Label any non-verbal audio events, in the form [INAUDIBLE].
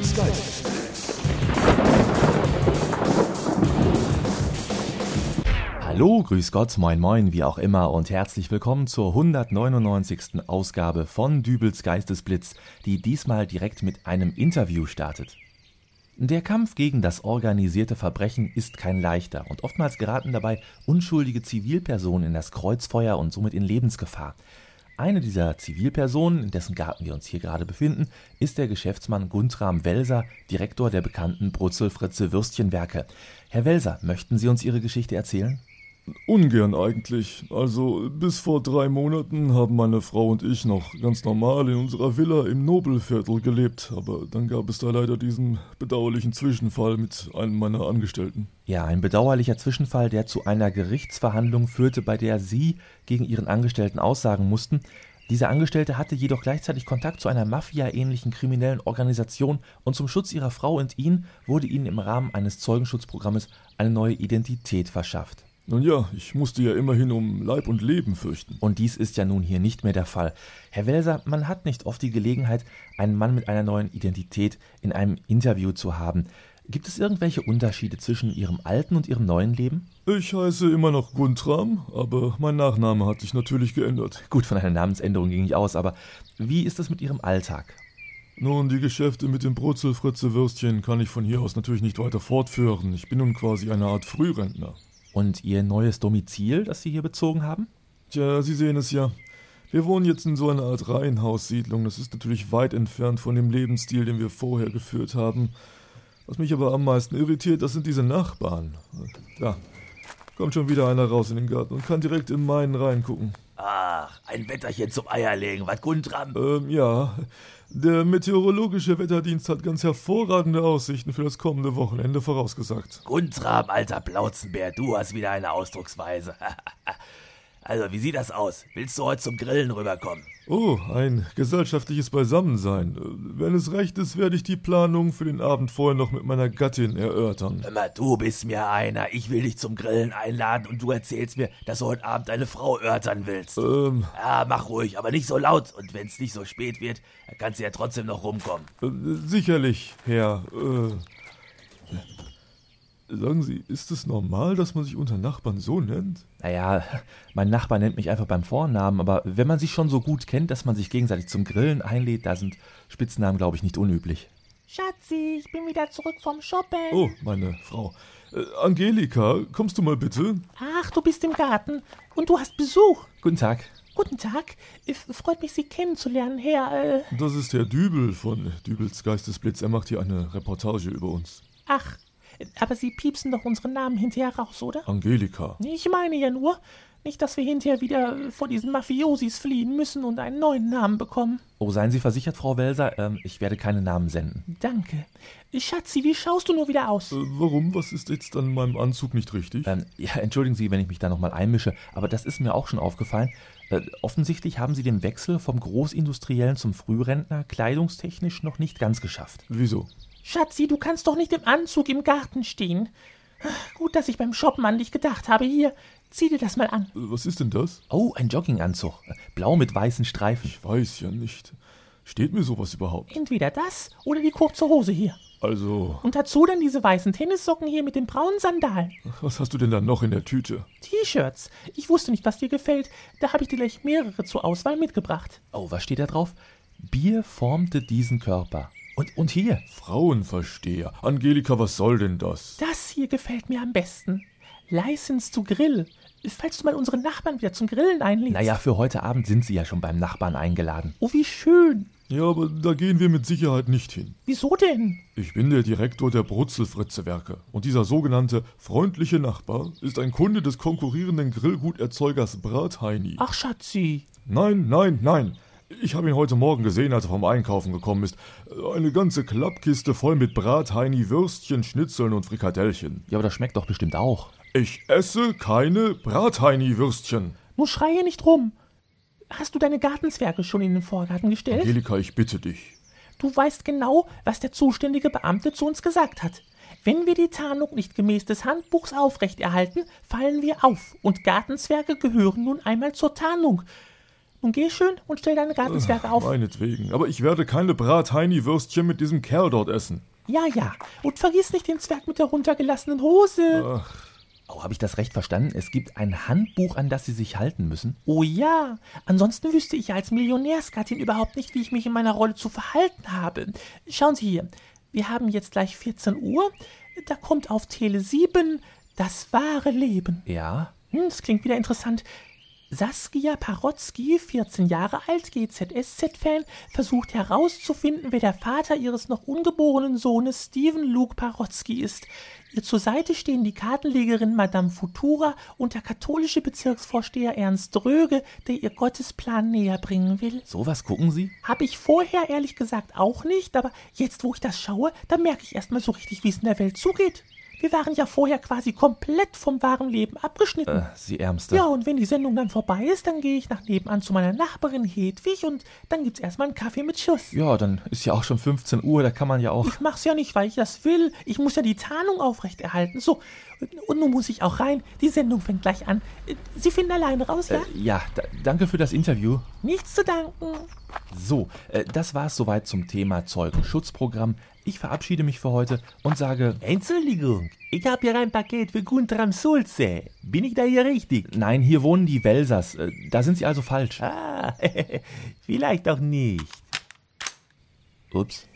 Geist. Hallo, grüß Gott, moin moin, wie auch immer und herzlich willkommen zur 199. Ausgabe von Dübels Geistesblitz, die diesmal direkt mit einem Interview startet. Der Kampf gegen das organisierte Verbrechen ist kein leichter und oftmals geraten dabei unschuldige Zivilpersonen in das Kreuzfeuer und somit in Lebensgefahr. Eine dieser Zivilpersonen, in dessen Garten wir uns hier gerade befinden, ist der Geschäftsmann Guntram Welser, Direktor der bekannten Brutzelfritze Würstchenwerke. Herr Welser, möchten Sie uns Ihre Geschichte erzählen? Ungern eigentlich. Also bis vor drei Monaten haben meine Frau und ich noch ganz normal in unserer Villa im Nobelviertel gelebt, aber dann gab es da leider diesen bedauerlichen Zwischenfall mit einem meiner Angestellten. Ja, ein bedauerlicher Zwischenfall, der zu einer Gerichtsverhandlung führte, bei der Sie gegen Ihren Angestellten aussagen mussten. Dieser Angestellte hatte jedoch gleichzeitig Kontakt zu einer Mafia-ähnlichen kriminellen Organisation und zum Schutz ihrer Frau und ihn wurde ihnen im Rahmen eines Zeugenschutzprogrammes eine neue Identität verschafft. Nun ja, ich musste ja immerhin um Leib und Leben fürchten. Und dies ist ja nun hier nicht mehr der Fall. Herr Welser, man hat nicht oft die Gelegenheit, einen Mann mit einer neuen Identität in einem Interview zu haben. Gibt es irgendwelche Unterschiede zwischen Ihrem alten und Ihrem neuen Leben? Ich heiße immer noch Guntram, aber mein Nachname hat sich natürlich geändert. Gut, von einer Namensänderung ging ich aus, aber wie ist es mit Ihrem Alltag? Nun, die Geschäfte mit dem Brutzelfritze-Würstchen kann ich von hier aus natürlich nicht weiter fortführen. Ich bin nun quasi eine Art Frührentner. Und Ihr neues Domizil, das Sie hier bezogen haben? Tja, Sie sehen es ja. Wir wohnen jetzt in so einer Art Reihenhaussiedlung. Das ist natürlich weit entfernt von dem Lebensstil, den wir vorher geführt haben. Was mich aber am meisten irritiert, das sind diese Nachbarn. Da kommt schon wieder einer raus in den Garten und kann direkt in meinen reingucken. Ach, ein Wetterchen zum Eierlegen, was Guntram? Ähm, ja. Der meteorologische Wetterdienst hat ganz hervorragende Aussichten für das kommende Wochenende vorausgesagt. Guntram, alter Plauzenbär, du hast wieder eine Ausdrucksweise. [LAUGHS] also, wie sieht das aus? Willst du heute zum Grillen rüberkommen? Oh, ein gesellschaftliches Beisammensein. Wenn es recht ist, werde ich die Planung für den Abend vorher noch mit meiner Gattin erörtern. Immer du bist mir einer. Ich will dich zum Grillen einladen und du erzählst mir, dass du heute Abend deine Frau örtern willst. Ähm, Ja, mach ruhig, aber nicht so laut. Und wenn es nicht so spät wird, dann kannst du ja trotzdem noch rumkommen. äh, sicherlich, Herr. Äh, sagen Sie, ist es normal, dass man sich unter Nachbarn so nennt? Naja, mein Nachbar nennt mich einfach beim Vornamen, aber wenn man sich schon so gut kennt, dass man sich gegenseitig zum Grillen einlädt, da sind Spitznamen, glaube ich, nicht unüblich. Schatzi, ich bin wieder zurück vom Shoppen. Oh, meine Frau. Äh, Angelika, kommst du mal bitte? Ach, du bist im Garten und du hast Besuch. Guten Tag. Guten Tag. Es freut mich, Sie kennenzulernen, Herr. Äh, Das ist Herr Dübel von Dübels Geistesblitz. Er macht hier eine Reportage über uns. ach, aber Sie piepsen doch unseren Namen hinterher raus, oder? Angelika. Ich meine ja nur, nicht, dass wir hinterher wieder vor diesen Mafiosis fliehen müssen und einen neuen Namen bekommen. Oh, seien Sie versichert, Frau Welser, ähm, ich werde keine Namen senden. Danke. Schatzi, wie schaust du nur wieder aus? Äh, warum? Was ist jetzt an meinem Anzug nicht richtig? Ähm, ja, entschuldigen Sie, wenn ich mich da nochmal einmische, aber das ist mir auch schon aufgefallen. Äh, offensichtlich haben Sie den Wechsel vom Großindustriellen zum Frührentner kleidungstechnisch noch nicht ganz geschafft. Wieso? Schatzi, du kannst doch nicht im Anzug im Garten stehen. Gut, dass ich beim Shoppen an dich gedacht habe. Hier, zieh dir das mal an. Äh, Was ist denn das? Oh, ein Jogginganzug. Blau mit weißen Streifen. Ich weiß ja nicht. Steht mir sowas überhaupt? Entweder das oder die kurze Hose hier. Also, Und dazu dann diese weißen Tennissocken hier mit den braunen Sandalen. was hast du denn da noch in der Tüte? T-Shirts. Ich wusste nicht, was dir gefällt. Da habe ich dir gleich mehrere zur Auswahl mitgebracht. Oh, was steht da drauf? Bier formte diesen Körper. Und, und hier. Frauenversteher. Angelika, was soll denn das? Das hier gefällt mir am besten. License to Grill. Falls du mal unsere Nachbarn wieder zum Grillen einlädst. Naja, für heute Abend sind Sie ja schon beim Nachbarn eingeladen. Oh, wie schön. Ja, aber da gehen wir mit Sicherheit nicht hin. Wieso denn? Ich bin der Direktor der Brutzelfritze-Werke und dieser sogenannte freundliche Nachbar ist ein Kunde des konkurrierenden Grillguterzeugers Bratheini. Ach, Schatzi. Nein, nein, nein. Ich habe ihn heute Morgen gesehen, als er vom Einkaufen gekommen ist. Eine ganze Klappkiste voll mit Bratheini, Würstchen, Schnitzeln und Frikadellchen. Ja, aber das schmeckt doch bestimmt auch. Ich esse keine Bratheini-Würstchen. Nun schreie nicht rum. Hast du deine Gartenzwerge schon in den Vorgarten gestellt? Angelika, ich bitte dich. Du weißt genau, was der zuständige Beamte zu uns gesagt hat. Wenn wir die Tarnung nicht gemäß des Handbuchs aufrechterhalten, fallen wir auf und Gartenzwerge gehören nun einmal zur Tarnung. Nun geh schön und stell deine Gartenzwerge auf. Meinetwegen. Aber ich werde keine Bratheini-Würstchen mit diesem Kerl dort essen. Ja, ja. Und vergiss nicht den Zwerg mit der runtergelassenen Hose. Ach, Oh, habe ich das recht verstanden? Es gibt ein Handbuch, an das Sie sich halten müssen? Oh ja. Ansonsten wüsste ich ja als Millionärsgattin überhaupt nicht, wie ich mich in meiner Rolle zu verhalten habe. Schauen Sie hier. Wir haben jetzt gleich 14 Uhr. Da kommt auf Tele 7 das wahre Leben. Ja? Hm, das klingt wieder interessant. Saskia Parotzki, 14 Jahre alt, GZSZ-Fan, versucht herauszufinden, wer der Vater ihres noch ungeborenen Sohnes Steven Luke Parotzki ist. Ihr zur Seite stehen die Kartenlegerin Madame Futura und der katholische Bezirksvorsteher Ernst Röge, der ihr Gottesplan näher bringen will. Sowas gucken Sie? Habe ich vorher ehrlich gesagt auch nicht, aber jetzt, wo ich das schaue, da merke ich erstmal so richtig, wie es in der Welt zugeht. Wir waren ja vorher quasi komplett vom wahren Leben abgeschnitten. Äh, Sie Ärmste. Ja, und wenn die Sendung dann vorbei ist, dann gehe ich nach nebenan zu meiner Nachbarin Hedwig und dann gibt's erstmal einen Kaffee mit Schuss. Ja, dann ist ja auch schon 15 Uhr, da kann man ja auch. Ich mach's ja nicht, weil ich das will. Ich muss ja die Tarnung aufrechterhalten. So, und nun muss ich auch rein. Die Sendung fängt gleich an. Sie finden alleine raus, ja? Äh, ja, da, danke für das Interview. Nichts zu danken. So, äh, das war's soweit zum Thema Zeugenschutzprogramm. Ich verabschiede mich für heute und sage, Entschuldigung, ich habe hier ein Paket für Guntram Sulze. Bin ich da hier richtig? nein, hier wohnen die Welsers. Äh, Da sind Sie also falsch. Ah, [LAUGHS] vielleicht auch nicht. Ups.